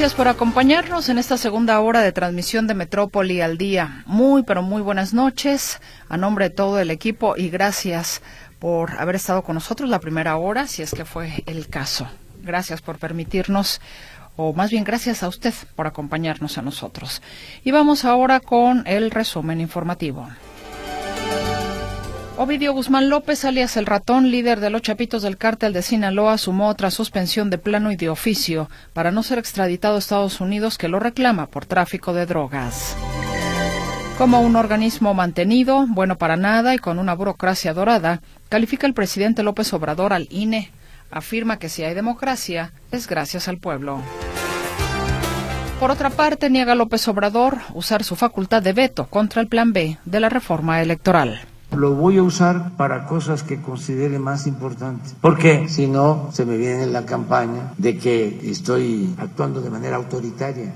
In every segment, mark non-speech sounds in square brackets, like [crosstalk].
Gracias por acompañarnos en esta segunda hora de transmisión de Metrópoli al día. Muy, pero muy buenas noches a nombre de todo el equipo y gracias por haber estado con nosotros la primera hora, si es que fue el caso. Gracias por permitirnos o más bien gracias a usted por acompañarnos a nosotros. Y vamos ahora con el resumen informativo. Ovidio Guzmán López, alias El Ratón, líder de los Chapitos del Cártel de Sinaloa, sumó otra suspensión de plano y de oficio para no ser extraditado a Estados Unidos que lo reclama por tráfico de drogas. Como un organismo mantenido, bueno para nada y con una burocracia dorada, califica el presidente López Obrador al INE. Afirma que si hay democracia, es gracias al pueblo. Por otra parte, niega López Obrador usar su facultad de veto contra el Plan B de la reforma electoral lo voy a usar para cosas que considere más importantes. Porque si no, se me viene la campaña de que estoy actuando de manera autoritaria.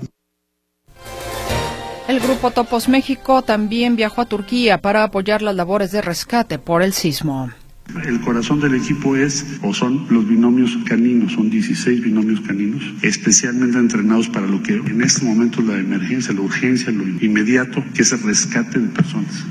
El Grupo Topos México también viajó a Turquía para apoyar las labores de rescate por el sismo. El corazón del equipo es o son los binomios caninos, son 16 binomios caninos, especialmente entrenados para lo que en este momento es la emergencia, la urgencia, lo inmediato, que es el rescate de personas.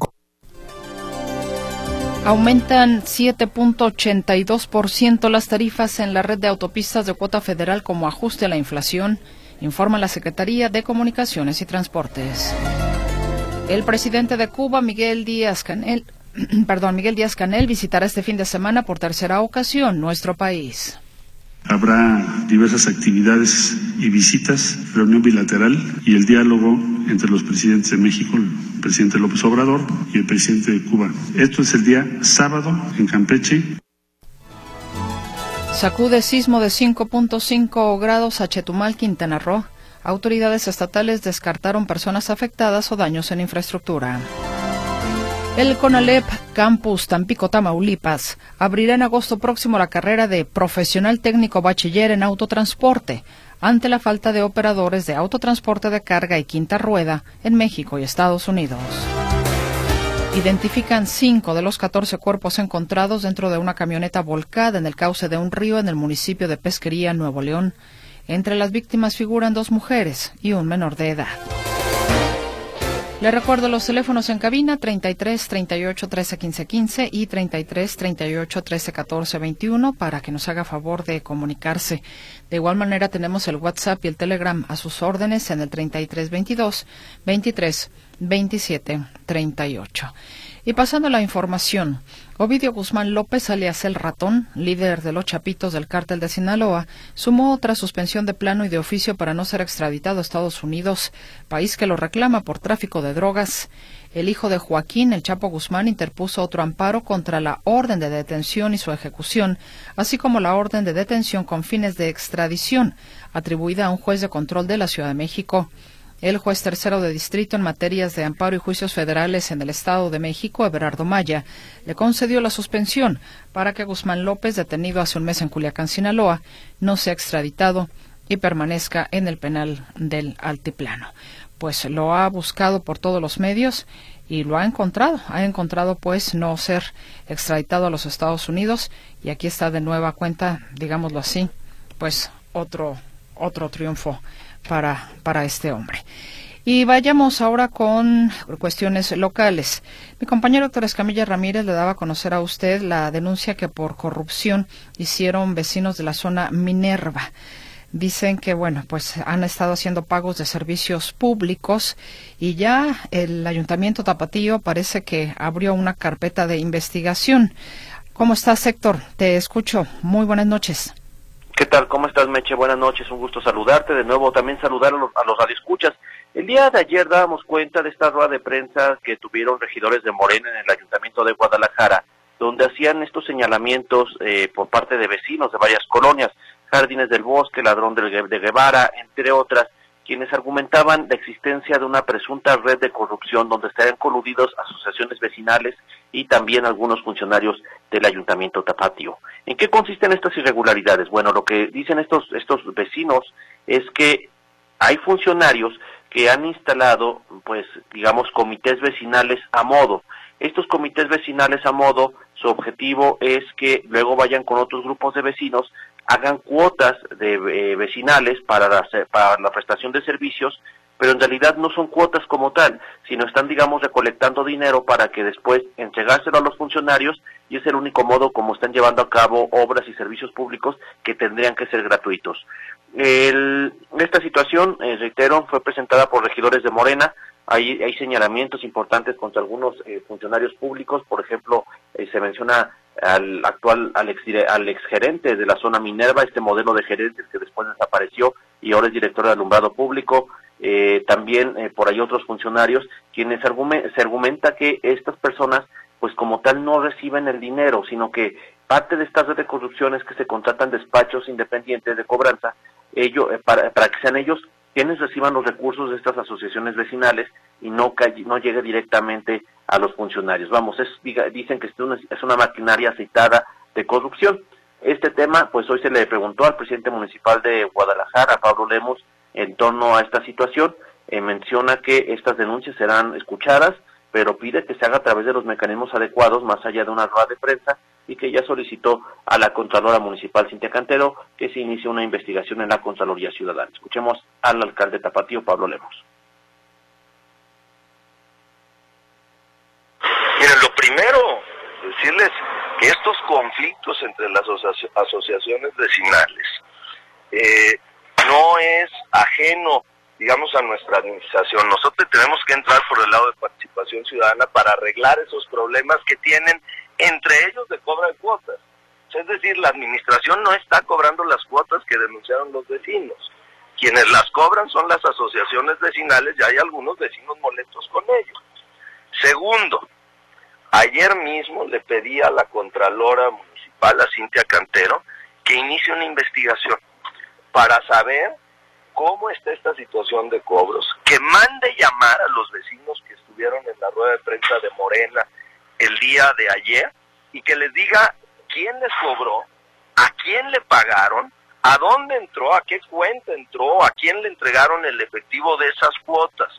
Aumentan 7.82% las tarifas en la red de autopistas de cuota federal como ajuste a la inflación, informa la Secretaría de Comunicaciones y Transportes. El presidente de Cuba, Miguel Díaz Canel, [clears throat] perdón, Miguel Díaz Canel visitará este fin de semana por tercera ocasión nuestro país. Habrá diversas actividades y visitas, reunión bilateral y el diálogo entre los presidentes de México, el presidente López Obrador y el presidente de Cuba. Esto es el día sábado en Campeche. Sacude sismo de 5.5 grados a Chetumal, Quintana Roo. Autoridades estatales descartaron personas afectadas o daños en infraestructura. El CONALEP Campus Tampico, Tamaulipas, abrirá en agosto próximo la carrera de profesional técnico bachiller en autotransporte, ante la falta de operadores de autotransporte de carga y quinta rueda en México y Estados Unidos. Identifican cinco de los 14 cuerpos encontrados dentro de una camioneta volcada en el cauce de un río en el municipio de Pesquería, Nuevo León. Entre las víctimas figuran dos mujeres y un menor de edad. Le recuerdo los teléfonos en cabina 33 38 13 15 15 y 33 38 13 14 21 para que nos haga favor de comunicarse. De igual manera tenemos el WhatsApp y el Telegram a sus órdenes en el 33 22 23 27 38. Y pasando a la información, Ovidio Guzmán López, alias El Ratón, líder de los Chapitos del cártel de Sinaloa, sumó otra suspensión de plano y de oficio para no ser extraditado a Estados Unidos, país que lo reclama por tráfico de drogas. El hijo de Joaquín, el Chapo Guzmán, interpuso otro amparo contra la orden de detención y su ejecución, así como la orden de detención con fines de extradición, atribuida a un juez de control de la Ciudad de México. El juez tercero de distrito en materias de amparo y juicios federales en el Estado de México, Everardo Maya, le concedió la suspensión para que Guzmán López, detenido hace un mes en Culiacán, Sinaloa, no sea extraditado y permanezca en el penal del Altiplano. Pues lo ha buscado por todos los medios y lo ha encontrado. Ha encontrado, pues, no ser extraditado a los Estados Unidos y aquí está de nueva cuenta, digámoslo así, pues otro otro triunfo para, para este hombre. Y vayamos ahora con cuestiones locales. Mi compañero doctor Escamilla Ramírez le daba a conocer a usted la denuncia que por corrupción hicieron vecinos de la zona Minerva. Dicen que, bueno, pues han estado haciendo pagos de servicios públicos y ya el Ayuntamiento Tapatío parece que abrió una carpeta de investigación. ¿Cómo estás, Héctor? Te escucho. Muy buenas noches. ¿Qué tal? ¿Cómo estás, Meche? Buenas noches, un gusto saludarte. De nuevo, también saludar a los, a los radioescuchas. El día de ayer dábamos cuenta de esta rueda de prensa que tuvieron regidores de Morena en el Ayuntamiento de Guadalajara, donde hacían estos señalamientos eh, por parte de vecinos de varias colonias, Jardines del Bosque, Ladrón de Guevara, entre otras, quienes argumentaban la existencia de una presunta red de corrupción donde estarían coludidos asociaciones vecinales y también algunos funcionarios del Ayuntamiento Tapatio. ¿En qué consisten estas irregularidades? Bueno, lo que dicen estos, estos vecinos es que hay funcionarios que han instalado, pues, digamos, comités vecinales a modo. Estos comités vecinales a modo, su objetivo es que luego vayan con otros grupos de vecinos hagan cuotas de eh, vecinales para la, para la prestación de servicios, pero en realidad no son cuotas como tal, sino están, digamos, recolectando dinero para que después entregárselo a los funcionarios y es el único modo como están llevando a cabo obras y servicios públicos que tendrían que ser gratuitos. esta situación, eh, reitero, fue presentada por regidores de Morena, hay, hay señalamientos importantes contra algunos eh, funcionarios públicos, por ejemplo, eh, se menciona al actual, al, ex, al exgerente de la zona Minerva, este modelo de gerentes que después desapareció y ahora es director de alumbrado público, eh, también por ahí otros funcionarios, quienes se argumenta que estas personas, pues como tal, no reciben el dinero, sino que parte de estas de corrupción es que se contratan despachos independientes de cobranza, ello, para, para que sean ellos quienes reciban los recursos de estas asociaciones vecinales y no, no llegue directamente a los funcionarios. Vamos, es, dicen que es una, es una maquinaria aceitada de corrupción. Este tema, pues hoy se le preguntó al presidente municipal de Guadalajara, Pablo Lemos, en torno a esta situación. Eh, menciona que estas denuncias serán escuchadas, pero pide que se haga a través de los mecanismos adecuados, más allá de una rueda de prensa, y que ya solicitó a la Contralora Municipal Cintia Cantero que se inicie una investigación en la Contraloría Ciudadana. Escuchemos al alcalde Tapatío, Pablo Lemos. Miren, lo primero, decirles que estos conflictos entre las asociaciones vecinales eh, no es ajeno, digamos, a nuestra administración. Nosotros tenemos que entrar por el lado de participación ciudadana para arreglar esos problemas que tienen entre ellos de cobra de cuotas. Es decir, la administración no está cobrando las cuotas que denunciaron los vecinos. Quienes las cobran son las asociaciones vecinales y hay algunos vecinos molestos con ellos. Segundo, ayer mismo le pedí a la Contralora Municipal, a Cintia Cantero, que inicie una investigación para saber cómo está esta situación de cobros, que mande llamar a los vecinos que estuvieron en la rueda de prensa de Morena el día de ayer y que les diga quién les cobró, a quién le pagaron, a dónde entró, a qué cuenta entró, a quién le entregaron el efectivo de esas cuotas,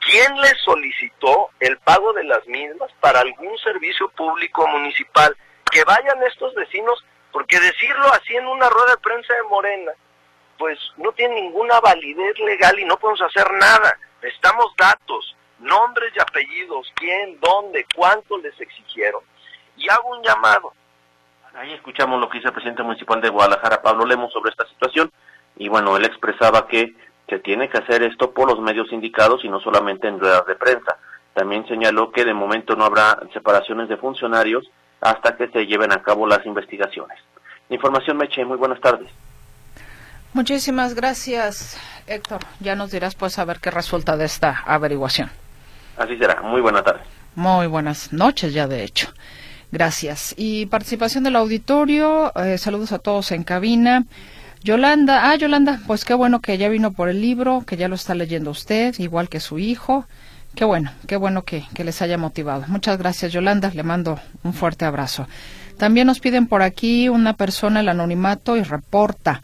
quién les solicitó el pago de las mismas para algún servicio público municipal. Que vayan estos vecinos, porque decirlo así en una rueda de prensa de Morena, pues no tiene ninguna validez legal y no podemos hacer nada. Necesitamos datos, nombres y apellidos, quién, dónde, cuánto les exigieron. Y hago un llamado. Ahí escuchamos lo que dice el presidente municipal de Guadalajara, Pablo Lemos, sobre esta situación. Y bueno, él expresaba que se tiene que hacer esto por los medios indicados y no solamente en ruedas de prensa. También señaló que de momento no habrá separaciones de funcionarios hasta que se lleven a cabo las investigaciones. Información Meche, muy buenas tardes. Muchísimas gracias, Héctor. Ya nos dirás pues a ver qué resulta de esta averiguación. Así será. Muy buena tarde. Muy buenas noches ya, de hecho. Gracias. Y participación del auditorio. Eh, saludos a todos en cabina. Yolanda, ah, Yolanda, pues qué bueno que ya vino por el libro, que ya lo está leyendo usted, igual que su hijo. Qué bueno, qué bueno que, que les haya motivado. Muchas gracias, Yolanda. Le mando un fuerte abrazo. También nos piden por aquí una persona el anonimato y reporta.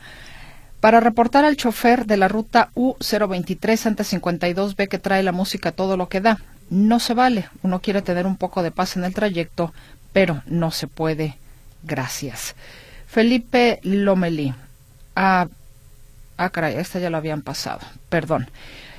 Para reportar al chofer de la ruta U023 ante 52B que trae la música todo lo que da. No se vale. Uno quiere tener un poco de paz en el trayecto, pero no se puede. Gracias. Felipe Lomelí. Ah, ah caray, esta ya lo habían pasado. Perdón.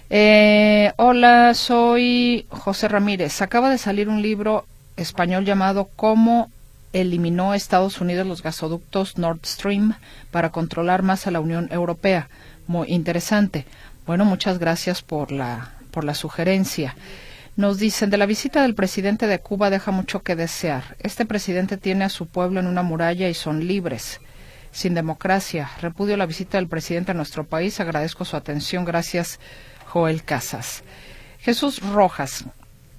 Eh, hola, soy José Ramírez. Acaba de salir un libro español llamado Cómo eliminó Estados Unidos los gasoductos Nord Stream para controlar más a la Unión Europea. Muy interesante. Bueno, muchas gracias por la, por la sugerencia. Nos dicen, de la visita del presidente de Cuba deja mucho que desear. Este presidente tiene a su pueblo en una muralla y son libres. Sin democracia. Repudio la visita del presidente a nuestro país. Agradezco su atención. Gracias, Joel Casas. Jesús Rojas.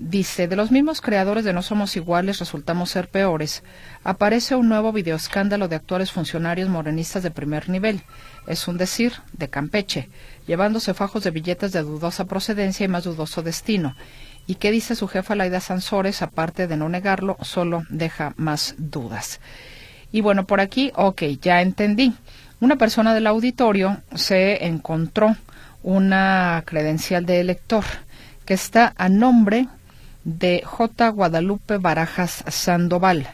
Dice, de los mismos creadores de No Somos Iguales resultamos ser peores. Aparece un nuevo videoescándalo de actuales funcionarios morenistas de primer nivel. Es un decir, de Campeche, llevándose fajos de billetes de dudosa procedencia y más dudoso destino. ¿Y qué dice su jefa Laida Sansores? Aparte de no negarlo, solo deja más dudas. Y bueno, por aquí, ok, ya entendí. Una persona del auditorio se encontró una credencial de elector que está a nombre de J. Guadalupe Barajas Sandoval.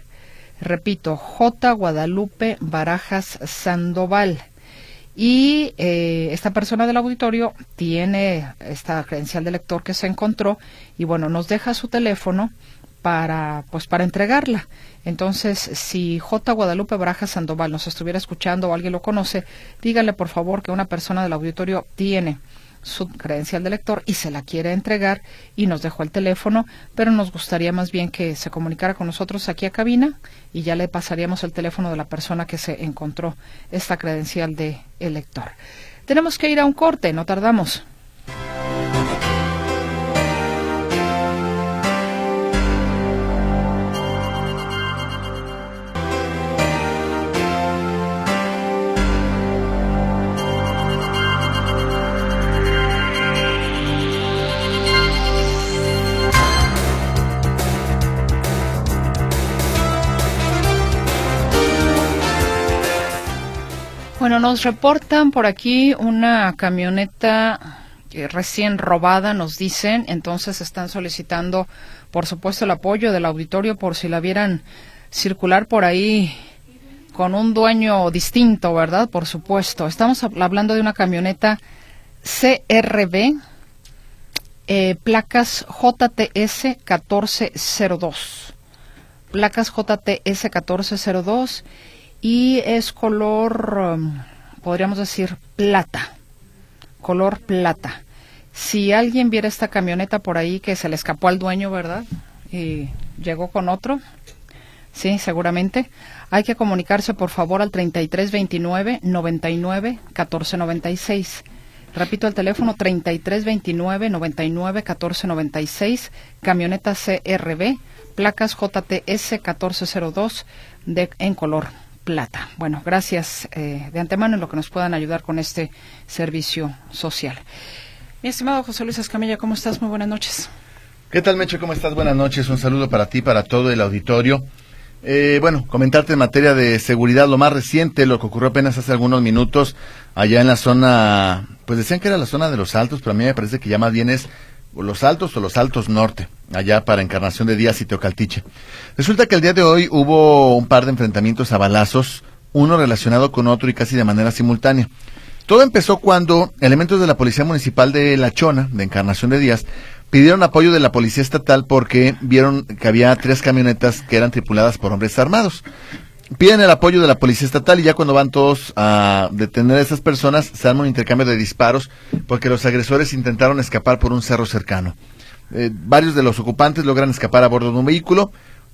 Repito, J. Guadalupe Barajas Sandoval. Y eh, esta persona del auditorio tiene esta credencial de lector que se encontró y bueno, nos deja su teléfono para pues para entregarla. Entonces, si J. Guadalupe Barajas Sandoval nos estuviera escuchando o alguien lo conoce, dígale por favor que una persona del auditorio tiene su credencial de lector y se la quiere entregar y nos dejó el teléfono, pero nos gustaría más bien que se comunicara con nosotros aquí a cabina y ya le pasaríamos el teléfono de la persona que se encontró esta credencial de elector. Tenemos que ir a un corte, no tardamos. Bueno, nos reportan por aquí una camioneta recién robada, nos dicen, entonces están solicitando, por supuesto, el apoyo del auditorio por si la vieran circular por ahí con un dueño distinto, ¿verdad? Por supuesto. Estamos hablando de una camioneta CRB, eh, placas JTS 1402. Placas JTS 1402 y es color, um, podríamos decir, plata, color plata. Si alguien viera esta camioneta por ahí que se le escapó al dueño, ¿verdad? Y llegó con otro, sí, seguramente. Hay que comunicarse, por favor, al 3329 99 1496. Repito el teléfono 3329 99 1496, camioneta CRB, placas JTS 1402 de, en color plata. Bueno, gracias eh, de antemano en lo que nos puedan ayudar con este servicio social. Mi estimado José Luis Escamilla, ¿cómo estás? Muy buenas noches. ¿Qué tal, Mecho? ¿Cómo estás? Buenas noches. Un saludo para ti, para todo el auditorio. Eh, bueno, comentarte en materia de seguridad lo más reciente, lo que ocurrió apenas hace algunos minutos allá en la zona, pues decían que era la zona de los Altos, pero a mí me parece que ya más bien es los Altos o los Altos Norte, allá para Encarnación de Díaz y Teocaltiche. Resulta que el día de hoy hubo un par de enfrentamientos a balazos, uno relacionado con otro y casi de manera simultánea. Todo empezó cuando elementos de la Policía Municipal de La Chona, de Encarnación de Díaz, pidieron apoyo de la Policía Estatal porque vieron que había tres camionetas que eran tripuladas por hombres armados piden el apoyo de la policía estatal y ya cuando van todos a detener a esas personas se arma un intercambio de disparos porque los agresores intentaron escapar por un cerro cercano. Eh, varios de los ocupantes logran escapar a bordo de un vehículo,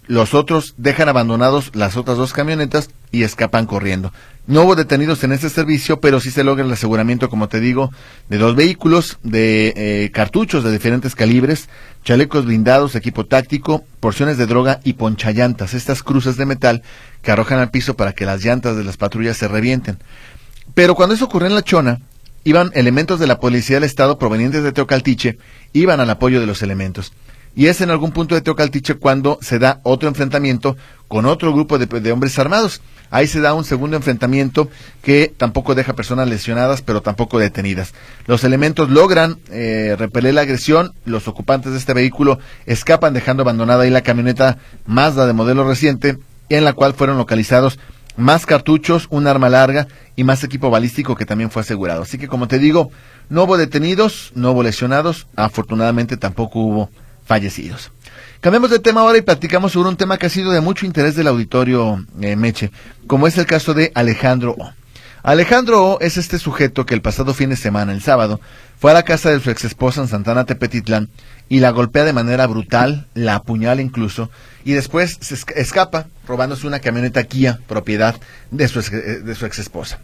los otros dejan abandonados las otras dos camionetas y escapan corriendo. No hubo detenidos en este servicio, pero sí se logra el aseguramiento, como te digo, de dos vehículos, de eh, cartuchos de diferentes calibres, chalecos blindados, equipo táctico, porciones de droga y ponchallantas, estas cruces de metal que arrojan al piso para que las llantas de las patrullas se revienten. Pero cuando eso ocurrió en La Chona, iban elementos de la Policía del Estado provenientes de Teocaltiche, iban al apoyo de los elementos. Y es en algún punto de Teocaltiche cuando se da otro enfrentamiento con otro grupo de, hombres armados. Ahí se da un segundo enfrentamiento que tampoco deja personas lesionadas, pero tampoco detenidas. Los elementos logran eh, repeler la agresión, los ocupantes de este vehículo escapan dejando abandonada ahí la camioneta Mazda de modelo reciente, en la cual fueron localizados más cartuchos, un arma larga y más equipo balístico que también fue asegurado. Así que como te digo, no hubo detenidos, no hubo lesionados, afortunadamente tampoco hubo fallecidos. Cambiamos de tema ahora y platicamos sobre un tema que ha sido de mucho interés del auditorio eh, Meche, como es el caso de Alejandro O. Alejandro O es este sujeto que el pasado fin de semana, el sábado, fue a la casa de su ex esposa en Santana Tepetitlán y la golpea de manera brutal, la apuñala incluso, y después se escapa robándose una camioneta Kia, propiedad de su, de su ex esposa.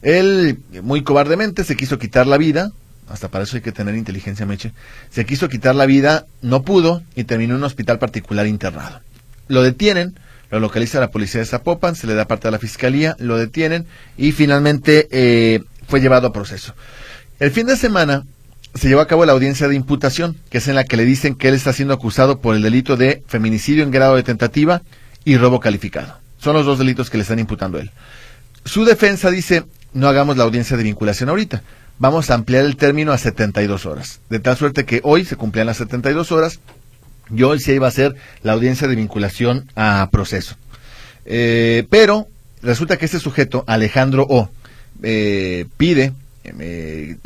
Él, muy cobardemente, se quiso quitar la vida, hasta para eso hay que tener inteligencia, Meche, se quiso quitar la vida, no pudo y terminó en un hospital particular internado. Lo detienen, lo localiza la policía de Zapopan, se le da parte a la fiscalía, lo detienen y finalmente eh, fue llevado a proceso. El fin de semana se llevó a cabo la audiencia de imputación, que es en la que le dicen que él está siendo acusado por el delito de feminicidio en grado de tentativa y robo calificado. Son los dos delitos que le están imputando a él. Su defensa dice, no hagamos la audiencia de vinculación ahorita, vamos a ampliar el término a 72 horas. De tal suerte que hoy se cumplían las 72 horas y hoy se iba a hacer la audiencia de vinculación a proceso. Eh, pero resulta que este sujeto, Alejandro O, eh, pide eh,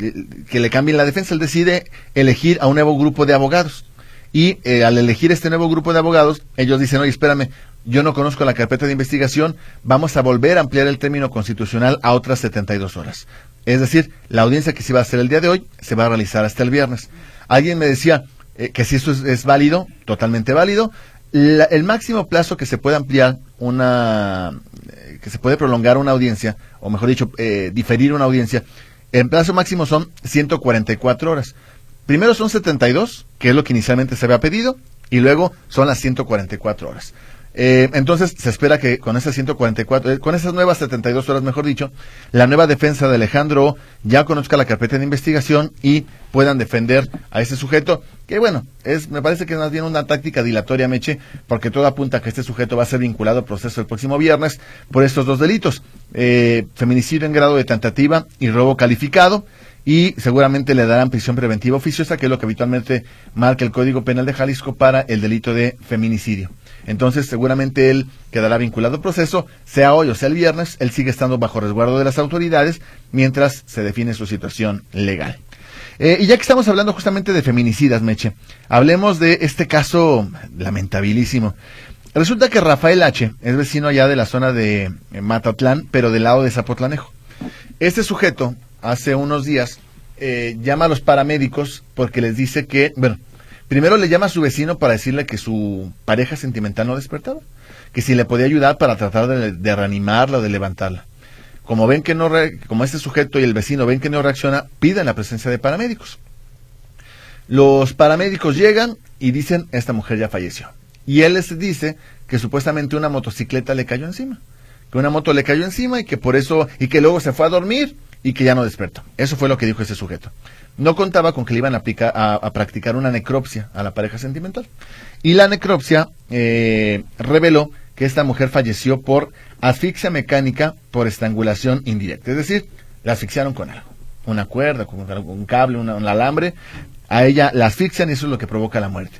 que le cambien la defensa. Él decide elegir a un nuevo grupo de abogados. Y al elegir este nuevo grupo de abogados, ellos dicen, oye, espérame, yo no conozco la carpeta de investigación, vamos a volver a ampliar el término constitucional a otras 72 horas. Es decir, la audiencia que se va a hacer el día de hoy se va a realizar hasta el viernes. Alguien me decía que si esto es, válido, totalmente válido, el máximo plazo que se puede ampliar una, que se puede prolongar una audiencia, o mejor dicho, eh, diferir una audiencia, el plazo máximo son 144 horas. Primero son 72, que es lo que inicialmente se había pedido, y luego son las 144 horas. Eh, entonces se espera que con esas 144, eh, con esas nuevas 72 horas, mejor dicho, la nueva defensa de Alejandro ya conozca la carpeta de investigación y puedan defender a ese sujeto, que bueno, es, me parece que es más bien una táctica dilatoria, Meche, porque todo apunta a que este sujeto va a ser vinculado al proceso el próximo viernes por estos dos delitos, eh, feminicidio en grado de tentativa y robo calificado y seguramente le darán prisión preventiva oficiosa, que es lo que habitualmente marca el Código Penal de Jalisco para el delito de feminicidio. Entonces, seguramente él quedará vinculado al proceso, sea hoy o sea el viernes, él sigue estando bajo resguardo de las autoridades mientras se define su situación legal. Eh, y ya que estamos hablando justamente de feminicidas, Meche, hablemos de este caso lamentabilísimo. Resulta que Rafael H. es vecino allá de la zona de eh, Matatlán, pero del lado de Zapotlanejo. Este sujeto, hace unos días, eh, llama a los paramédicos porque les dice que, bueno, Primero le llama a su vecino para decirle que su pareja sentimental no despertaba, que si le podía ayudar para tratar de, reanimarla o de levantarla. Como ven que no, como este sujeto y el vecino ven que no reacciona, piden la presencia de paramédicos. Los paramédicos llegan y dicen, esta mujer ya falleció. Y él les dice que supuestamente una motocicleta le cayó encima. Que una moto le cayó encima y que por eso, y que luego se fue a dormir y que ya no despertó. Eso fue lo que dijo ese sujeto no contaba con que le iban a, a, practicar una necropsia a la pareja sentimental. Y la necropsia eh, reveló que esta mujer falleció por asfixia mecánica por estrangulación indirecta. Es decir, la asfixiaron con algo. Una cuerda, con un cable, un alambre. A ella la asfixian y eso es lo que provoca la muerte.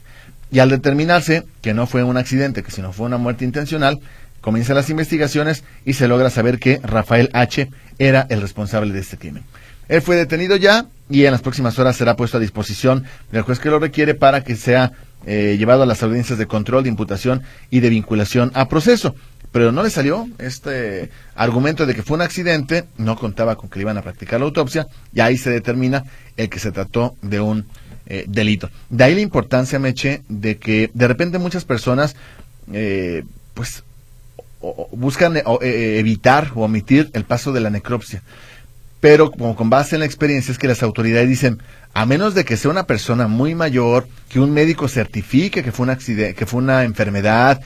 Y al determinarse que no fue un accidente, que sino fue una muerte intencional, comienzan las investigaciones y se logra saber que Rafael H. era el responsable de este crimen. Él fue detenido ya y en las próximas horas será puesto a disposición del juez que lo requiere para que sea eh, llevado a las audiencias de control, de imputación y de vinculación a proceso. Pero no le salió este argumento de que fue un accidente, no contaba con que le iban a practicar la autopsia y ahí se determina el que se trató de un eh, delito. De ahí la importancia, Meche, de que de repente muchas personas eh, pues buscan evitar o omitir el paso de la necropsia pero como con base en la experiencia es que las autoridades dicen, a menos de que sea una persona muy mayor, que un médico certifique que fue un accidente, que fue una enfermedad,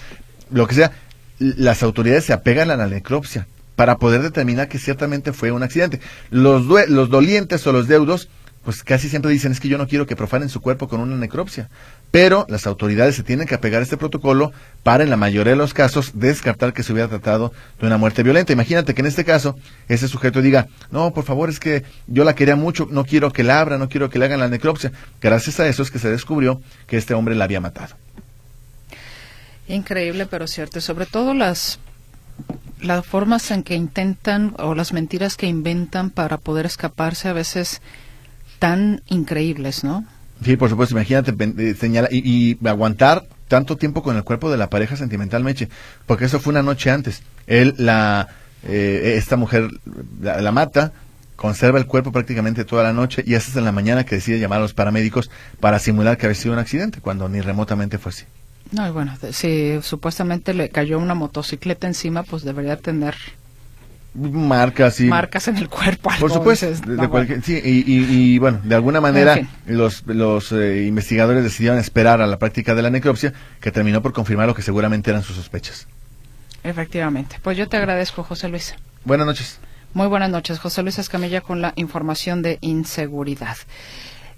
lo que sea, las autoridades se apegan a la necropsia para poder determinar que ciertamente fue un accidente. Los, los dolientes o los deudos pues casi siempre dicen es que yo no quiero que profanen su cuerpo con una necropsia. Pero las autoridades se tienen que apegar a este protocolo para, en la mayoría de los casos, descartar que se hubiera tratado de una muerte violenta. Imagínate que en este caso, ese sujeto diga, no, por favor, es que yo la quería mucho, no quiero que la abra, no quiero que le hagan la necropsia. Gracias a eso es que se descubrió que este hombre la había matado. Increíble, pero cierto. sobre todo las las formas en que intentan o las mentiras que inventan para poder escaparse a veces tan increíbles, ¿no? Sí, por supuesto, imagínate eh, señala, y, aguantar tanto tiempo con el cuerpo de la pareja sentimental, Meche, porque eso fue una noche antes. Él, la, eh, esta mujer la, mata, conserva el cuerpo prácticamente toda la noche y hasta en la mañana que decide llamar a los paramédicos para simular que había sido un accidente, cuando ni remotamente fue así. No, y bueno, si supuestamente le cayó una motocicleta encima, pues debería tener marcas y marcas en el cuerpo por supuesto sí, y, bueno de alguna manera los los eh, investigadores decidieron esperar a la práctica de la necropsia que terminó por confirmar lo que seguramente eran sus sospechas. Efectivamente. Pues yo te agradezco José Luis. Buenas noches. Muy buenas noches. José Luis Escamilla con la información de inseguridad.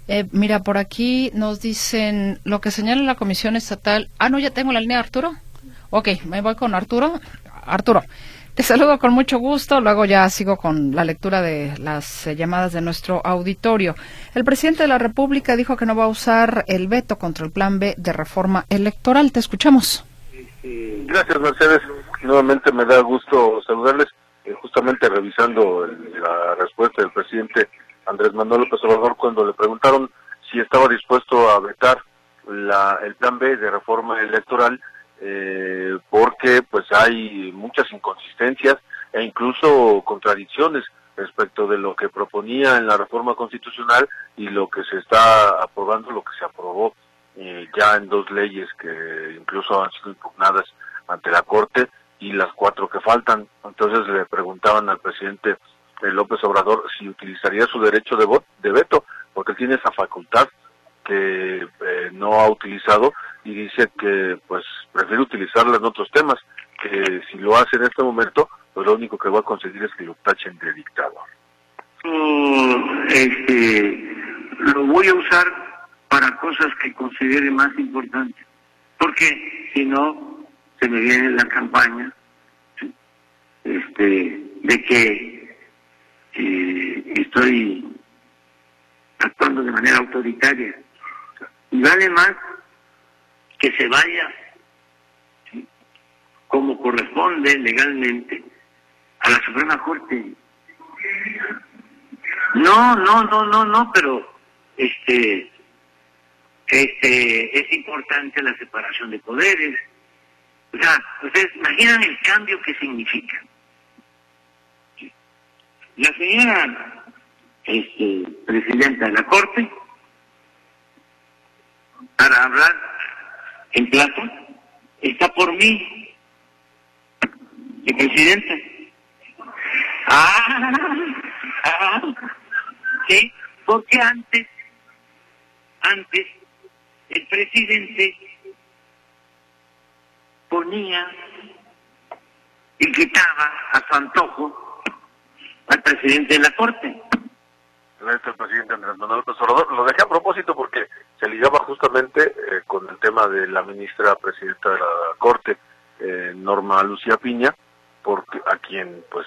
Eh, mira por aquí nos dicen lo que señala la comisión estatal. Ah no ya tengo la línea Arturo. Ok me voy con Arturo. Arturo saludo con mucho gusto. Luego ya sigo con la lectura de las eh, llamadas de nuestro auditorio. El presidente de la República dijo que no va a usar el veto contra el plan B de reforma electoral. Te escuchamos. Gracias, Mercedes. Nuevamente me da gusto saludarles, eh, justamente revisando la respuesta del presidente Andrés Manuel López Obrador cuando le preguntaron si estaba dispuesto a vetar la, el plan B de reforma electoral eh, porque pues hay muchas inconsistencias e incluso contradicciones respecto de lo que proponía en la reforma constitucional y lo que se está aprobando, lo que se aprobó eh, ya en dos leyes que incluso han sido impugnadas ante la Corte y las cuatro que faltan. Entonces le preguntaban al presidente eh, López Obrador si utilizaría su derecho de, de veto, porque tiene esa facultad que eh, no ha utilizado y dice que pues prefiere utilizarla en otros temas, que si lo hace en este momento, pues lo único que va a conseguir es que lo tachen de dictador. este, lo voy a usar para cosas que considere más importantes, porque si no, se me viene la campaña este, de que eh, estoy actuando de manera autoritaria. Y vale más que se vaya como corresponde legalmente a la Suprema Corte. No, no, no, no, no, pero este, este, es importante la separación de poderes. O sea, ustedes imaginan el cambio que significa. La señora este, presidenta de la Corte, para hablar en plato, está por mí, el presidente. Ah, ah, sí, porque antes, antes, el presidente ponía y quitaba a su antojo al presidente de la Corte. Presidente. Lo dejé a propósito porque se ligaba justamente eh, con el tema de la ministra presidenta de la Corte, eh, Norma Lucía Piña, porque a quien pues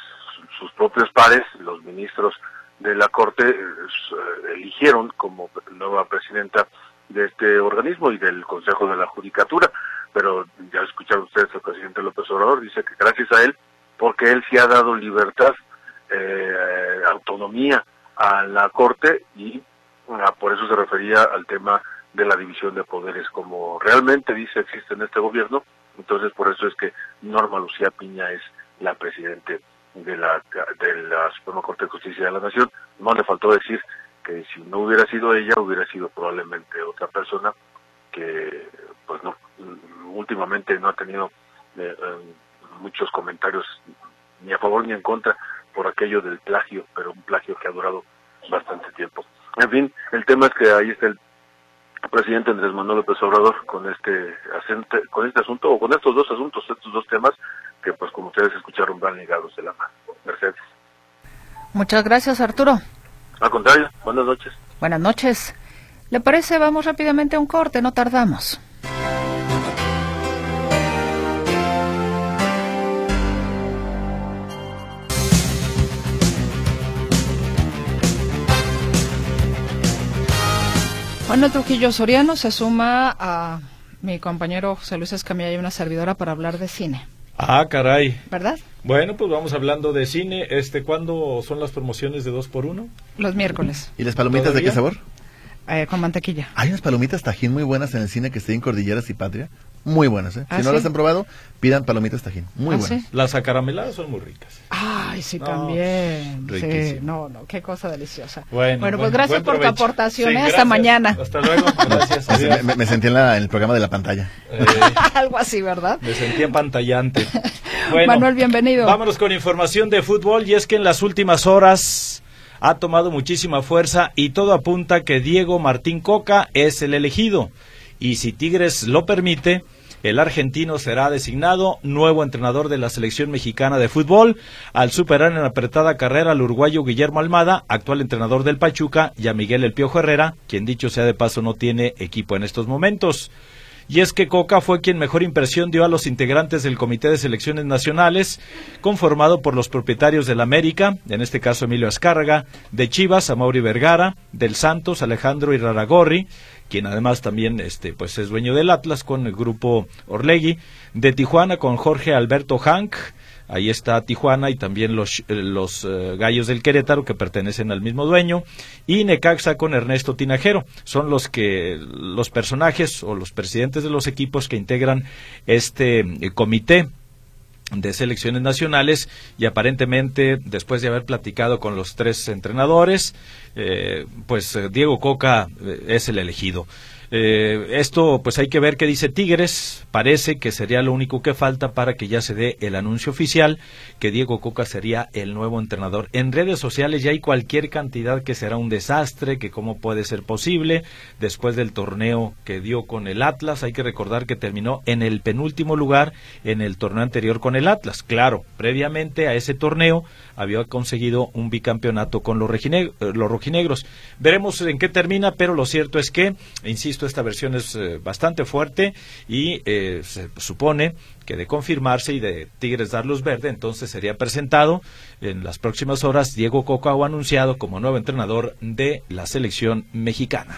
sus propios pares, los ministros de la Corte, eh, eligieron como nueva presidenta de este organismo y del Consejo de la Judicatura. Pero ya escucharon ustedes al presidente López Obrador, dice que gracias a él, porque él sí ha dado libertad, eh, autonomía a la Corte y por eso se refería al tema de la división de poderes, como realmente dice existe en este gobierno, entonces por eso es que Norma Lucía Piña es la presidente de la, de la Suprema Corte de Justicia de la Nación. No le faltó decir que si no hubiera sido ella, hubiera sido probablemente otra persona que pues no últimamente no ha tenido eh, eh, muchos comentarios ni a favor ni en contra por aquello del plagio, pero un plagio que ha durado bastante tiempo. En fin, el tema es que ahí está el presidente Andrés Manuel López Obrador con este con este asunto o con estos dos asuntos, estos dos temas que pues como ustedes escucharon van ligados de la mano. Mercedes. Muchas gracias Arturo. Al contrario, buenas noches. Buenas noches. ¿Le parece? Vamos rápidamente a un corte, no tardamos. Bueno, Trujillo Soriano se suma a mi compañero José Luis Escamilla y una servidora para hablar de cine. Ah, caray. ¿Verdad? Bueno, pues vamos hablando de cine. Este, ¿Cuándo son las promociones de 2 por 1 Los miércoles. ¿Y las palomitas de qué sabor? Eh, con mantequilla. Hay unas palomitas tajín muy buenas en el cine que estén en Cordilleras y Patria. Muy buenas, ¿eh? si ¿Ah, no las han probado, pidan palomitas tajín. Muy ¿Ah, buenas. Las acarameladas son muy ricas. Ay, sí, también. Sí, no, no, qué cosa deliciosa. Bueno, pues gracias por tu aportación. ¿eh? Hasta mañana. Hasta luego. Gracias. me, sentí en, el programa de la pantalla. Eh, [laughs] Algo así, ¿verdad? Me sentí en pantallante. [laughs] Manuel, bienvenido. Vámonos con información de fútbol y es que en las últimas horas ha tomado muchísima fuerza y todo apunta que Diego Martín Coca es el elegido. Y si Tigres lo permite, el argentino será designado nuevo entrenador de la selección mexicana de fútbol al superar en apretada carrera al uruguayo Guillermo Almada, actual entrenador del Pachuca, y a Miguel El Piojo Herrera, quien dicho sea de paso no tiene equipo en estos momentos. Y es que Coca fue quien mejor impresión dio a los integrantes del Comité de Selecciones Nacionales, conformado por los propietarios del América, en este caso Emilio Azcárraga, de Chivas, Mauri Vergara, del Santos, Alejandro Iraragorri, quien además también este, pues es dueño del Atlas con el grupo Orlegui, de Tijuana con Jorge Alberto Hank, ahí está Tijuana y también los, eh, los eh, Gallos del Querétaro que pertenecen al mismo dueño. Y Necaxa con Ernesto Tinajero. Son los que los personajes o los presidentes de los equipos que integran este eh, comité de selecciones nacionales y aparentemente después de haber platicado con los tres entrenadores pues Diego Coca es el elegido eh, esto, pues hay que ver qué dice Tigres. Parece que sería lo único que falta para que ya se dé el anuncio oficial que Diego Coca sería el nuevo entrenador. En redes sociales ya hay cualquier cantidad que será un desastre, que cómo puede ser posible. Después del torneo que dio con el Atlas, hay que recordar que terminó en el penúltimo lugar en el torneo anterior con el Atlas. Claro, previamente a ese torneo había conseguido un bicampeonato con los, eh, los rojinegros. Veremos en qué termina, pero lo cierto es que, insisto, esta versión es eh, bastante fuerte y eh, se supone que de confirmarse y de Tigres dar luz verde, entonces sería presentado en las próximas horas Diego Coca o anunciado como nuevo entrenador de la selección mexicana.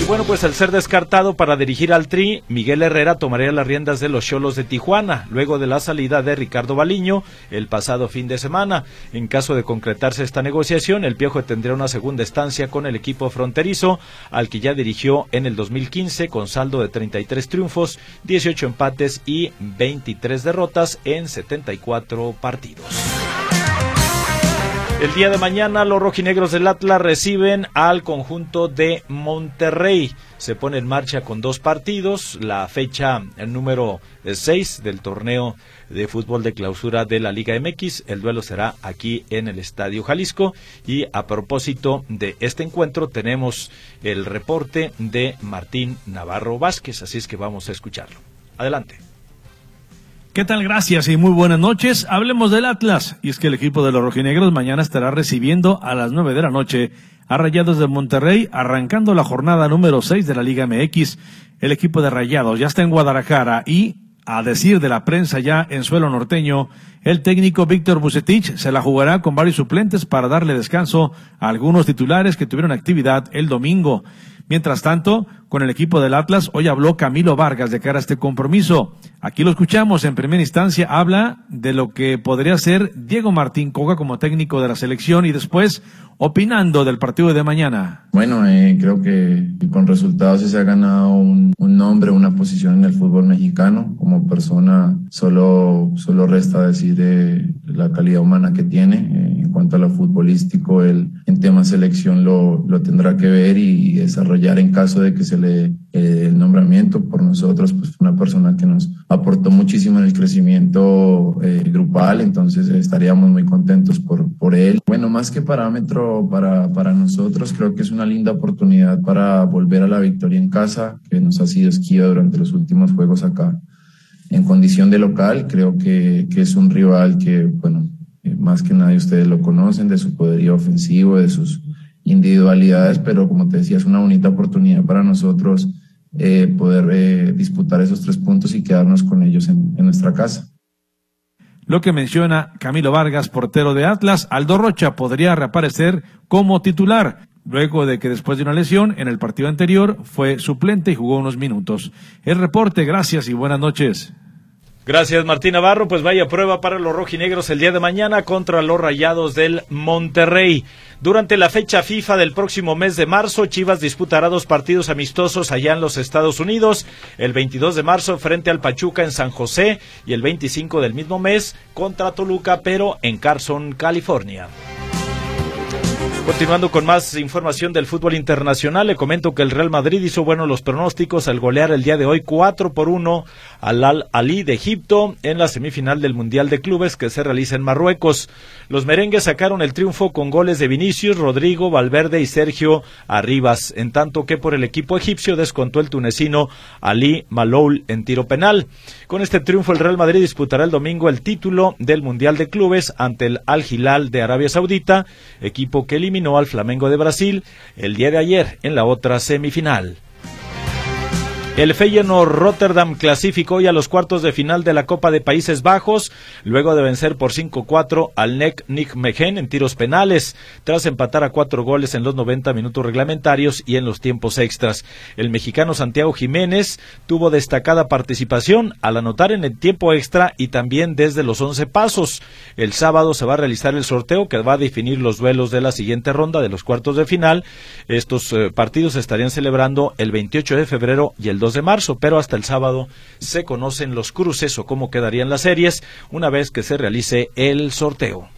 Y bueno, pues al ser descartado para dirigir al Tri, Miguel Herrera tomaría las riendas de los Cholos de Tijuana, luego de la salida de Ricardo Baliño el pasado fin de semana. En caso de concretarse esta negociación, el Piojo tendría una segunda estancia con el equipo fronterizo, al que ya dirigió en el 2015 con saldo de 33 triunfos, 18 empates y 23 derrotas en 74 partidos. El día de mañana los rojinegros del Atlas reciben al conjunto de Monterrey. Se pone en marcha con dos partidos, la fecha el número 6 del torneo de fútbol de clausura de la Liga MX. El duelo será aquí en el Estadio Jalisco. Y a propósito de este encuentro tenemos el reporte de Martín Navarro Vázquez, así es que vamos a escucharlo. Adelante. ¿Qué tal? Gracias y muy buenas noches. Hablemos del Atlas. Y es que el equipo de los rojinegros mañana estará recibiendo a las nueve de la noche a Rayados de Monterrey, arrancando la jornada número seis de la Liga MX. El equipo de Rayados ya está en Guadalajara y, a decir de la prensa ya en suelo norteño, el técnico Víctor Bucetich se la jugará con varios suplentes para darle descanso a algunos titulares que tuvieron actividad el domingo. Mientras tanto, con el equipo del Atlas, hoy habló Camilo Vargas de cara a este compromiso. Aquí lo escuchamos en primera instancia, habla de lo que podría ser Diego Martín Coga como técnico de la selección y después opinando del partido de mañana. Bueno, eh, creo que con resultados se ha ganado un, nombre, una posición en el fútbol mexicano. Como persona, solo, solo resta decir de la calidad humana que tiene. Eh, en cuanto a lo futbolístico, él en tema selección lo, lo tendrá que ver y desarrollar en caso de que se eh, el nombramiento por nosotros, pues una persona que nos aportó muchísimo en el crecimiento eh, grupal, entonces estaríamos muy contentos por, por él. Bueno, más que parámetro para, para nosotros, creo que es una linda oportunidad para volver a la victoria en casa, que nos ha sido esquiva durante los últimos juegos acá. En condición de local, creo que, que es un rival que, bueno, eh, más que nadie ustedes lo conocen, de su poderío ofensivo, de sus individualidades, pero como te decía, es una bonita oportunidad para nosotros eh, poder eh, disputar esos tres puntos y quedarnos con ellos en, en nuestra casa. Lo que menciona Camilo Vargas, portero de Atlas, Aldo Rocha podría reaparecer como titular, luego de que después de una lesión en el partido anterior fue suplente y jugó unos minutos. El reporte, gracias y buenas noches. Gracias Martín Navarro, pues vaya prueba para los rojinegros el día de mañana contra los Rayados del Monterrey. Durante la fecha FIFA del próximo mes de marzo, Chivas disputará dos partidos amistosos allá en los Estados Unidos, el 22 de marzo frente al Pachuca en San José y el 25 del mismo mes contra Toluca, pero en Carson, California. Continuando con más información del fútbol internacional, le comento que el Real Madrid hizo buenos los pronósticos al golear el día de hoy 4 por 1 al Al Ali de Egipto en la semifinal del Mundial de Clubes que se realiza en Marruecos. Los merengues sacaron el triunfo con goles de Vinicius, Rodrigo, Valverde y Sergio Arribas, en tanto que por el equipo egipcio descontó el tunecino Ali Maloul en tiro penal. Con este triunfo el Real Madrid disputará el domingo el título del Mundial de Clubes ante el Al Hilal de Arabia Saudita, equipo que eliminó al Flamengo de Brasil el día de ayer en la otra semifinal. El Feyenoord Rotterdam clasificó hoy a los cuartos de final de la Copa de Países Bajos, luego de vencer por 5-4 al NEC Nijmegen en tiros penales, tras empatar a cuatro goles en los 90 minutos reglamentarios y en los tiempos extras. El mexicano Santiago Jiménez tuvo destacada participación al anotar en el tiempo extra y también desde los 11 pasos. El sábado se va a realizar el sorteo que va a definir los duelos de la siguiente ronda de los cuartos de final. Estos eh, partidos se estarían celebrando el 28 de febrero y el 2 de marzo, pero hasta el sábado se conocen los cruces o cómo quedarían las series una vez que se realice el sorteo.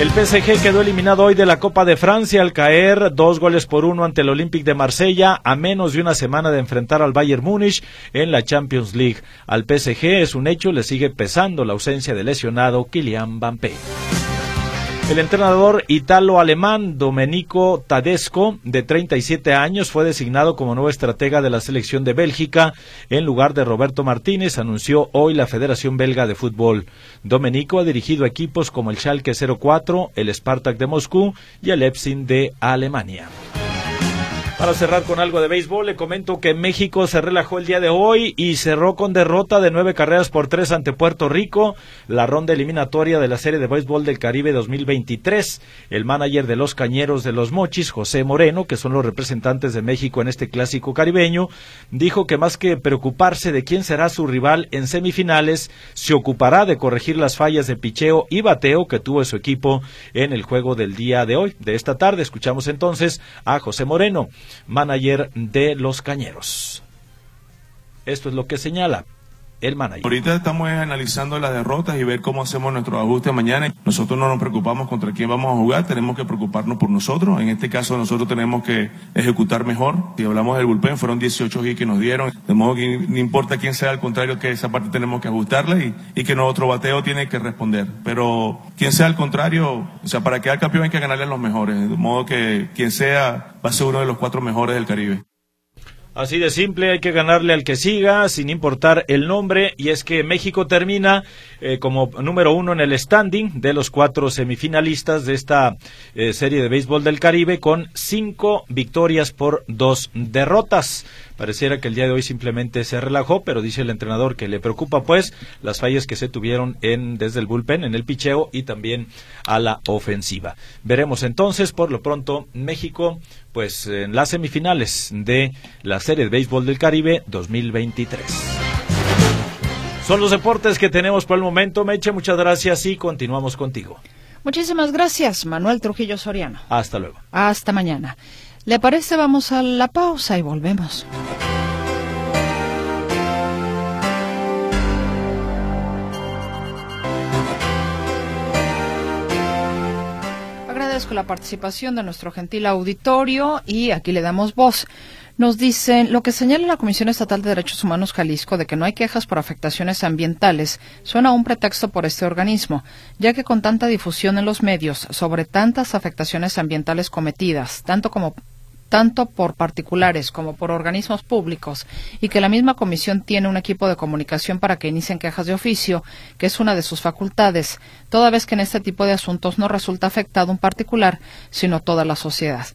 El PSG quedó eliminado hoy de la Copa de Francia al caer dos goles por uno ante el Olympique de Marsella a menos de una semana de enfrentar al Bayern Múnich en la Champions League. Al PSG es un hecho, le sigue pesando la ausencia de lesionado Kylian Mbappé. El entrenador italo-alemán Domenico Tadesco, de 37 años, fue designado como nuevo estratega de la selección de Bélgica en lugar de Roberto Martínez, anunció hoy la Federación Belga de Fútbol. Domenico ha dirigido equipos como el Schalke 04, el Spartak de Moscú y el Leipzig de Alemania. Para cerrar con algo de béisbol, le comento que México se relajó el día de hoy y cerró con derrota de nueve carreras por tres ante Puerto Rico, la ronda eliminatoria de la Serie de Béisbol del Caribe 2023. El manager de los Cañeros de los Mochis, José Moreno, que son los representantes de México en este clásico caribeño, dijo que más que preocuparse de quién será su rival en semifinales, se ocupará de corregir las fallas de picheo y bateo que tuvo su equipo en el juego del día de hoy, de esta tarde. Escuchamos entonces a José Moreno manager de los Cañeros. Esto es lo que señala el manager. Ahorita estamos analizando las derrotas y ver cómo hacemos nuestro ajuste mañana. Nosotros no nos preocupamos contra quién vamos a jugar, tenemos que preocuparnos por nosotros. En este caso nosotros tenemos que ejecutar mejor. Si hablamos del bullpen, fueron 18 hits que nos dieron. De modo que no importa quién sea, al contrario que esa parte tenemos que ajustarla y, y que nuestro bateo tiene que responder. Pero quien sea al contrario, o sea, para quedar campeón hay que ganarle a los mejores. De modo que quien sea va a ser uno de los cuatro mejores del Caribe. Así de simple, hay que ganarle al que siga, sin importar el nombre, y es que México termina eh, como número uno en el standing de los cuatro semifinalistas de esta eh, serie de béisbol del Caribe, con cinco victorias por dos derrotas. Pareciera que el día de hoy simplemente se relajó, pero dice el entrenador que le preocupa pues las fallas que se tuvieron en desde el bullpen, en el picheo y también a la ofensiva. Veremos entonces, por lo pronto, México pues en las semifinales de la Serie de Béisbol del Caribe 2023. Son los deportes que tenemos por el momento, Meche. Muchas gracias y continuamos contigo. Muchísimas gracias, Manuel Trujillo Soriano. Hasta luego. Hasta mañana. ¿Le parece? Vamos a la pausa y volvemos. Agradezco la participación de nuestro gentil auditorio y aquí le damos voz. Nos dicen, lo que señala la Comisión Estatal de Derechos Humanos Jalisco de que no hay quejas por afectaciones ambientales suena un pretexto por este organismo, ya que con tanta difusión en los medios sobre tantas afectaciones ambientales cometidas, tanto como tanto por particulares como por organismos públicos, y que la misma comisión tiene un equipo de comunicación para que inicien quejas de oficio, que es una de sus facultades, toda vez que en este tipo de asuntos no resulta afectado un particular, sino toda la sociedad.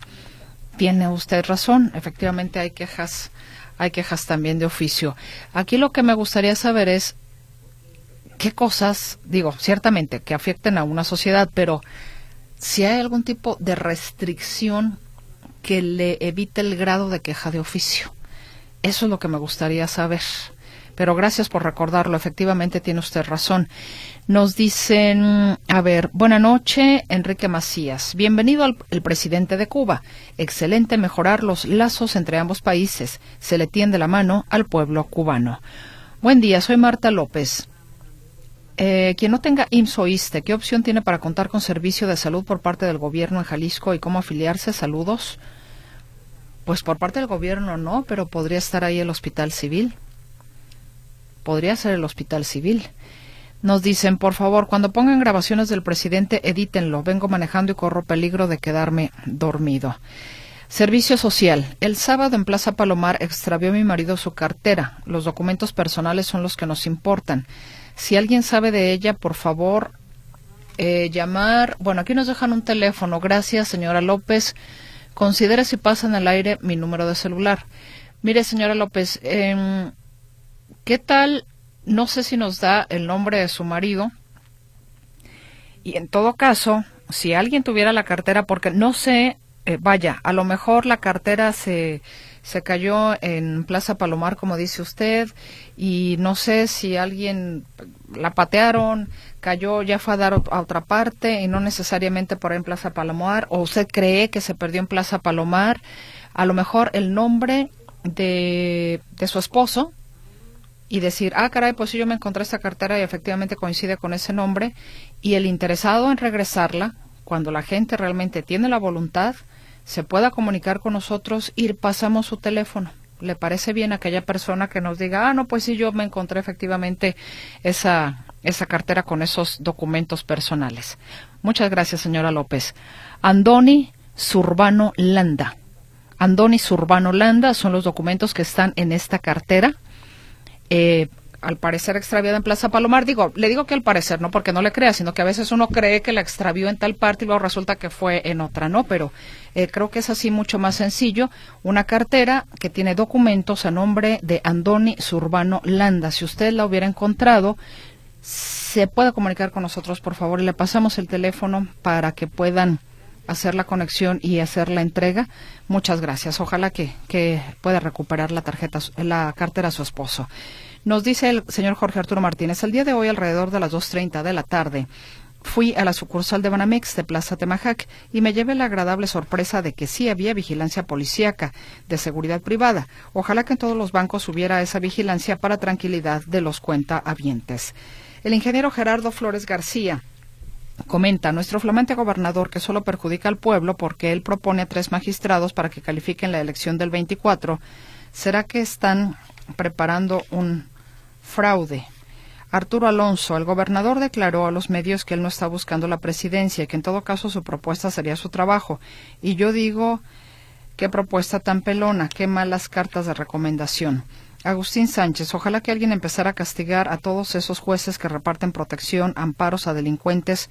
Tiene usted razón, efectivamente hay quejas, hay quejas también de oficio. Aquí lo que me gustaría saber es qué cosas, digo, ciertamente que afecten a una sociedad, pero si hay algún tipo de restricción que le evite el grado de queja de oficio. Eso es lo que me gustaría saber. Pero gracias por recordarlo. Efectivamente tiene usted razón. Nos dicen, a ver, buena noche, Enrique Macías. Bienvenido al presidente de Cuba. Excelente mejorar los lazos entre ambos países. Se le tiende la mano al pueblo cubano. Buen día, soy Marta López. Eh, quien no tenga IMSS o ISTE, ¿qué opción tiene para contar con servicio de salud por parte del gobierno en Jalisco y cómo afiliarse? Saludos. Pues por parte del gobierno no, pero podría estar ahí el hospital civil. Podría ser el hospital civil. Nos dicen, por favor, cuando pongan grabaciones del presidente, edítenlo. Vengo manejando y corro peligro de quedarme dormido. Servicio social. El sábado en Plaza Palomar extravió mi marido su cartera. Los documentos personales son los que nos importan. Si alguien sabe de ella, por favor, eh, llamar. Bueno, aquí nos dejan un teléfono. Gracias, señora López. Considere si pasa en el aire mi número de celular. Mire, señora López, em, ¿qué tal? No sé si nos da el nombre de su marido. Y en todo caso, si alguien tuviera la cartera, porque no sé, eh, vaya, a lo mejor la cartera se, se cayó en Plaza Palomar, como dice usted, y no sé si alguien la patearon, cayó, ya fue a dar a otra parte y no necesariamente por ahí en Plaza Palomar, o usted cree que se perdió en Plaza Palomar, a lo mejor el nombre de, de su esposo y decir, ah, caray, pues sí, yo me encontré esta cartera y efectivamente coincide con ese nombre, y el interesado en regresarla, cuando la gente realmente tiene la voluntad, se pueda comunicar con nosotros y pasamos su teléfono. ¿Le parece bien a aquella persona que nos diga, ah, no, pues sí, yo me encontré efectivamente esa, esa cartera con esos documentos personales? Muchas gracias, señora López. Andoni Surbano Landa. Andoni Surbano Landa son los documentos que están en esta cartera. Eh, al parecer extraviada en Plaza Palomar. Digo, le digo que al parecer, no porque no le crea, sino que a veces uno cree que la extravió en tal parte y luego resulta que fue en otra, ¿no? Pero eh, creo que es así mucho más sencillo. Una cartera que tiene documentos a nombre de Andoni Surbano Landa. Si usted la hubiera encontrado, se puede comunicar con nosotros, por favor, y le pasamos el teléfono para que puedan hacer la conexión y hacer la entrega. Muchas gracias. Ojalá que, que pueda recuperar la tarjeta, la cartera a su esposo. Nos dice el señor Jorge Arturo Martínez, el día de hoy alrededor de las 2.30 de la tarde, Fui a la sucursal de Banamex de Plaza Temajac y me llevé la agradable sorpresa de que sí había vigilancia policíaca de seguridad privada. Ojalá que en todos los bancos hubiera esa vigilancia para tranquilidad de los cuentahabientes. El ingeniero Gerardo Flores García comenta nuestro flamante gobernador que solo perjudica al pueblo porque él propone a tres magistrados para que califiquen la elección del 24. ¿Será que están preparando un fraude. Arturo Alonso, el gobernador, declaró a los medios que él no está buscando la presidencia y que en todo caso su propuesta sería su trabajo. Y yo digo, qué propuesta tan pelona, qué malas cartas de recomendación. Agustín Sánchez, ojalá que alguien empezara a castigar a todos esos jueces que reparten protección, amparos a delincuentes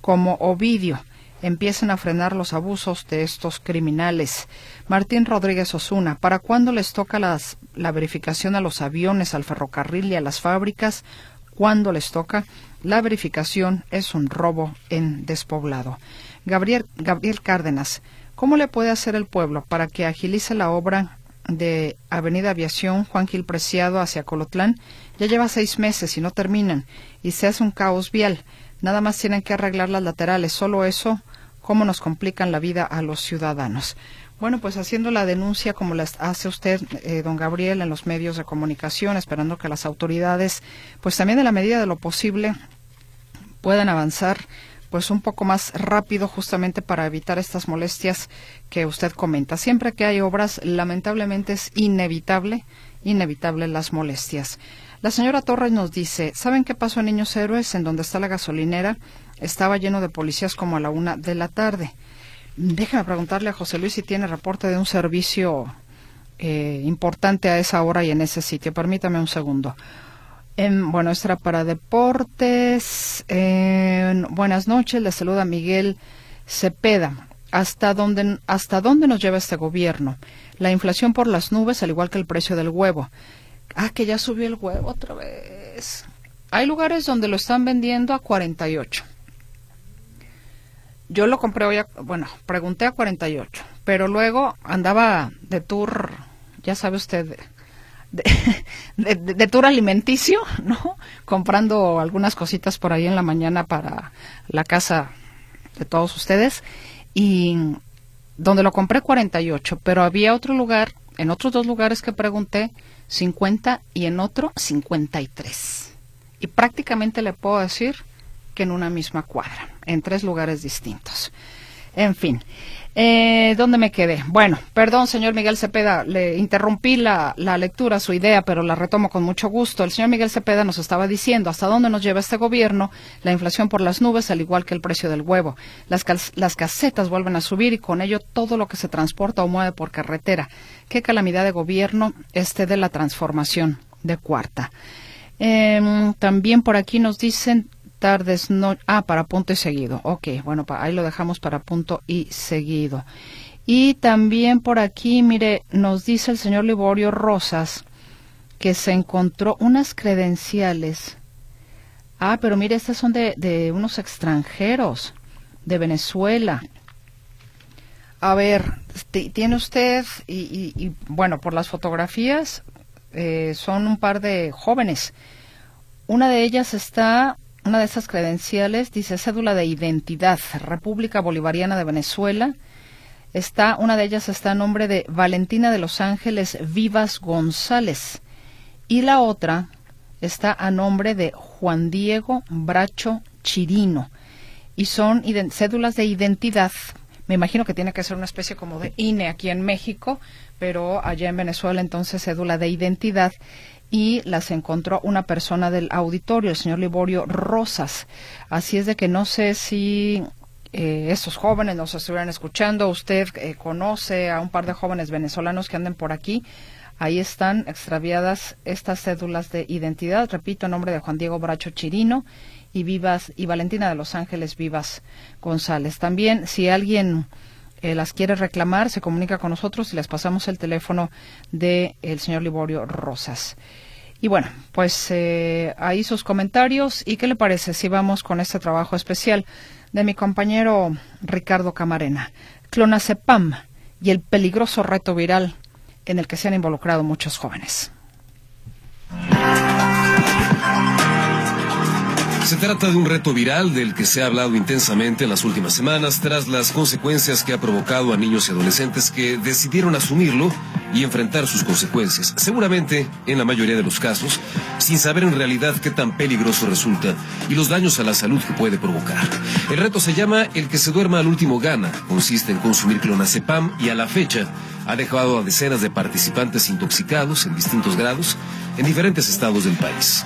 como Ovidio empiecen a frenar los abusos de estos criminales. Martín Rodríguez Osuna, ¿para cuándo les toca las, la verificación a los aviones, al ferrocarril y a las fábricas? ¿Cuándo les toca? La verificación es un robo en despoblado. Gabriel, Gabriel Cárdenas, ¿cómo le puede hacer el pueblo para que agilice la obra de Avenida Aviación Juan Gil Preciado hacia Colotlán? Ya lleva seis meses y no terminan, y se hace un caos vial. Nada más tienen que arreglar las laterales, solo eso, cómo nos complican la vida a los ciudadanos. Bueno, pues haciendo la denuncia como la hace usted, eh, don Gabriel, en los medios de comunicación, esperando que las autoridades, pues también en la medida de lo posible, puedan avanzar pues un poco más rápido justamente para evitar estas molestias que usted comenta. Siempre que hay obras, lamentablemente es inevitable, inevitable las molestias. La señora Torres nos dice, ¿saben qué pasó en Niños Héroes, en donde está la gasolinera? Estaba lleno de policías como a la una de la tarde. Déjame preguntarle a José Luis si tiene reporte de un servicio eh, importante a esa hora y en ese sitio. Permítame un segundo. bueno, esto era para deportes. buenas noches, le saluda Miguel Cepeda. ¿Hasta dónde, ¿Hasta dónde nos lleva este gobierno? La inflación por las nubes, al igual que el precio del huevo. Ah, que ya subió el huevo otra vez. Hay lugares donde lo están vendiendo a 48. Yo lo compré hoy, a, bueno, pregunté a 48, pero luego andaba de tour, ya sabe usted, de, de, [laughs] tour alimenticio, [laughs] ¿no? Comprando algunas cositas por ahí en la mañana para la casa de todos ustedes. Y donde lo compré 48, pero había otro lugar, en otros dos lugares que pregunté, 50 y en otro 53. Y prácticamente le puedo decir que en una misma cuadra, en tres lugares distintos. En fin, eh, ¿dónde me quedé? Bueno, perdón, señor Miguel Cepeda, le interrumpí la, la, lectura, su idea, pero la retomo con mucho gusto. El señor Miguel Cepeda nos estaba diciendo hasta dónde nos lleva este gobierno, la inflación por las nubes, al igual que el precio del huevo. Las, las casetas vuelven a subir y con ello todo lo que se transporta o mueve por carretera. Qué calamidad de gobierno este de la transformación de cuarta. Em, también por aquí nos dicen no. Ah, para punto y seguido. Ok, bueno, ahí lo dejamos para punto y seguido. Y también por aquí, mire, nos dice el señor Liborio Rosas que se encontró unas credenciales. Ah, pero mire, estas son de, de unos extranjeros de Venezuela. A ver, tiene usted, y, bueno, por las fotografías, eh, son un par de jóvenes. Una de ellas está, una de esas credenciales, dice cédula de identidad, República Bolivariana de Venezuela. Está, una de ellas está a nombre de Valentina de Los Ángeles Vivas González. Y la otra está a nombre de Juan Diego Bracho Chirino. Y son cédulas de identidad me imagino que tiene que ser una especie como de INE aquí en México, pero allá en Venezuela entonces cédula de identidad y las encontró una persona del auditorio, el señor Liborio Rosas. Así es de que no sé si eh, estos jóvenes nos estuvieran escuchando, usted eh, conoce a un par de jóvenes venezolanos que anden por aquí. Ahí están extraviadas estas cédulas de identidad, repito, en nombre de Juan Diego Bracho Chirino y Vivas y Valentina de Los Ángeles Vivas González. También, si alguien eh, las quiere reclamar, se comunica con nosotros y les pasamos el teléfono del el señor Liborio Rosas. Y bueno, pues eh, ahí sus comentarios. ¿Y qué le parece si vamos con este trabajo especial de mi compañero Ricardo Camarena? Clonazepam y el peligroso reto viral en el que se han involucrado muchos jóvenes. Se trata de un reto viral del que se ha hablado intensamente en las últimas semanas tras las consecuencias que ha provocado a niños y adolescentes que decidieron asumirlo y enfrentar sus consecuencias. Seguramente, en la mayoría de los casos, sin saber en realidad qué tan peligroso resulta y los daños a la salud que puede provocar. El reto se llama El que se duerma al último gana. Consiste en consumir clonazepam y a la fecha ha dejado a decenas de participantes intoxicados en distintos grados en diferentes estados del país.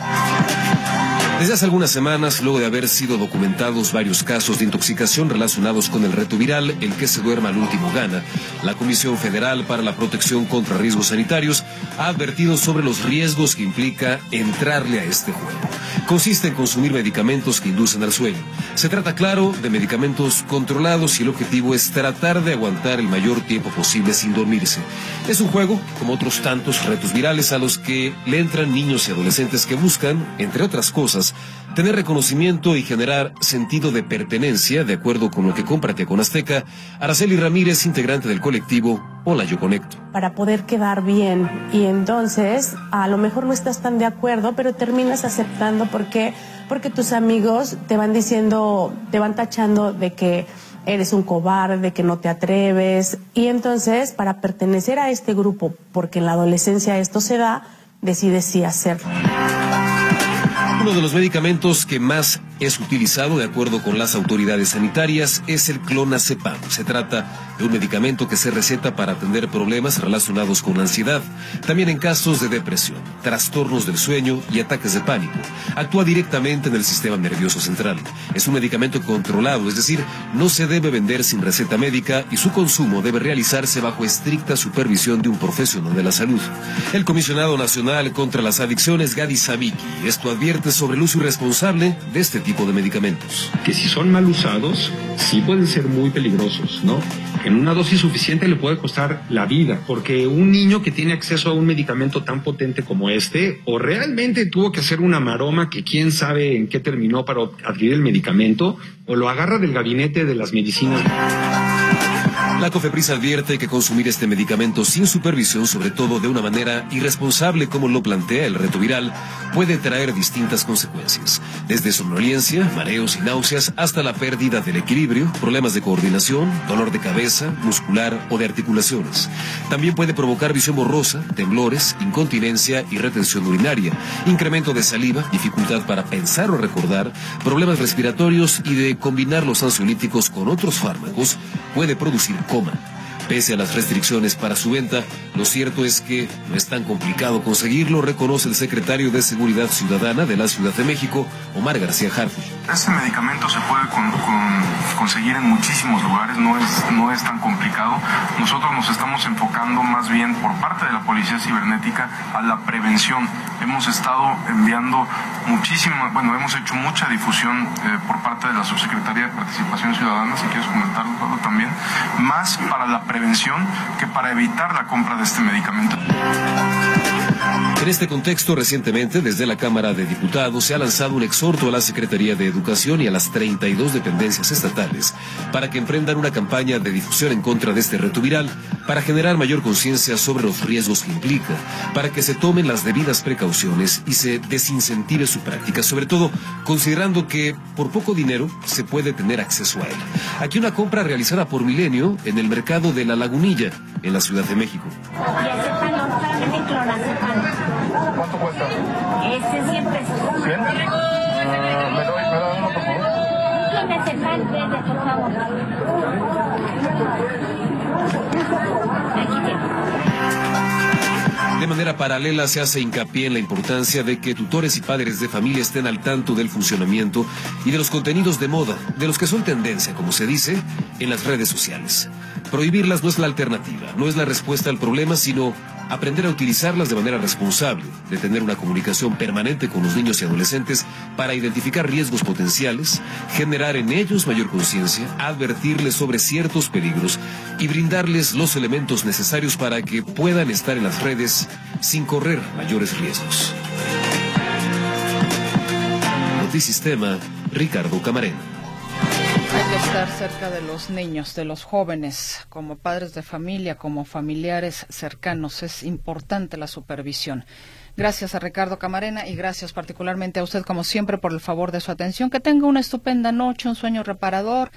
Desde hace algunas semanas, luego de haber sido documentados varios casos de intoxicación relacionados con el reto viral El que se duerma al último gana, la Comisión Federal para la Protección contra Riesgos Sanitarios ha advertido sobre los riesgos que implica entrarle a este juego. Consiste en consumir medicamentos que inducen al sueño. Se trata, claro, de medicamentos controlados y el objetivo es tratar de aguantar el mayor tiempo posible sin dormirse. Es un juego, como otros tantos retos virales a los que le entran niños y adolescentes que buscan, entre otras cosas, tener reconocimiento y generar sentido de pertenencia, de acuerdo con lo que comparte con Azteca, Araceli Ramírez, integrante del colectivo Hola Yo Conecto. Para poder quedar bien y entonces a lo mejor no estás tan de acuerdo, pero terminas aceptando porque porque tus amigos te van diciendo, te van tachando de que eres un cobarde, de que no te atreves y entonces para pertenecer a este grupo, porque en la adolescencia esto se da, decides sí hacerlo. Uno de los medicamentos que más es utilizado, de acuerdo con las autoridades sanitarias, es el clonazepam. Se trata de un medicamento que se receta para atender problemas relacionados con ansiedad, también en casos de depresión, trastornos del sueño y ataques de pánico. Actúa directamente en el sistema nervioso central. Es un medicamento controlado, es decir, no se debe vender sin receta médica y su consumo debe realizarse bajo estricta supervisión de un profesional de la salud. El comisionado nacional contra las adicciones, Gadi Sabiki, esto advierte sobre el uso irresponsable de este tipo de medicamentos. Que si son mal usados, sí pueden ser muy peligrosos, ¿no? En una dosis suficiente le puede costar la vida, porque un niño que tiene acceso a un medicamento tan potente como este, o realmente tuvo que hacer una maroma que quién sabe en qué terminó para adquirir el medicamento, o lo agarra del gabinete de las medicinas. La COFEPRIS advierte que consumir este medicamento sin supervisión, sobre todo de una manera irresponsable como lo plantea el reto viral, puede traer distintas consecuencias, desde somnolencia, mareos y náuseas hasta la pérdida del equilibrio, problemas de coordinación, dolor de cabeza, muscular o de articulaciones. También puede provocar visión borrosa, temblores, incontinencia y retención urinaria, incremento de saliva, dificultad para pensar o recordar, problemas respiratorios y de combinar los ansiolíticos con otros fármacos, puede producir velkommen. Pese a las restricciones para su venta, lo cierto es que no es tan complicado conseguirlo, reconoce el secretario de Seguridad Ciudadana de la Ciudad de México, Omar García Harfuch. Este medicamento se puede conseguir en muchísimos lugares, no es, no es tan complicado. Nosotros nos estamos enfocando más bien por parte de la Policía Cibernética a la prevención hemos estado enviando muchísima, bueno, hemos hecho mucha difusión eh, por parte de la Subsecretaría de Participación Ciudadana, si quieres comentarlo también, más para la prevención que para evitar la compra de este medicamento. En este contexto, recientemente, desde la Cámara de Diputados se ha lanzado un exhorto a la Secretaría de Educación y a las 32 dependencias estatales para que emprendan una campaña de difusión en contra de este reto viral, para generar mayor conciencia sobre los riesgos que implica, para que se tomen las debidas precauciones y se desincentive su práctica, sobre todo considerando que por poco dinero se puede tener acceso a él. Aquí una compra realizada por Milenio en el mercado de La Lagunilla, en la Ciudad de México. ¿Cuánto cuesta? Este 100 pesos. ¿100? ¿Me, doy, ¿Me da uno, favor? Por favor. De manera paralela se hace hincapié en la importancia de que tutores y padres de familia estén al tanto del funcionamiento y de los contenidos de moda, de los que son tendencia, como se dice, en las redes sociales. Prohibirlas no es la alternativa, no es la respuesta al problema, sino aprender a utilizarlas de manera responsable, de tener una comunicación permanente con los niños y adolescentes para identificar riesgos potenciales, generar en ellos mayor conciencia, advertirles sobre ciertos peligros y brindarles los elementos necesarios para que puedan estar en las redes sin correr mayores riesgos. Notisistema, Ricardo Camarena. Hay que estar cerca de los niños, de los jóvenes, como padres de familia, como familiares cercanos. Es importante la supervisión. Gracias a Ricardo Camarena y gracias particularmente a usted, como siempre, por el favor de su atención. Que tenga una estupenda noche, un sueño reparador.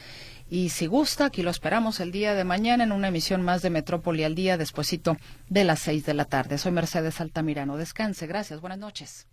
Y si gusta, aquí lo esperamos el día de mañana en una emisión más de Metrópoli al día, despuesito de las seis de la tarde. Soy Mercedes Altamirano. Descanse. Gracias. Buenas noches.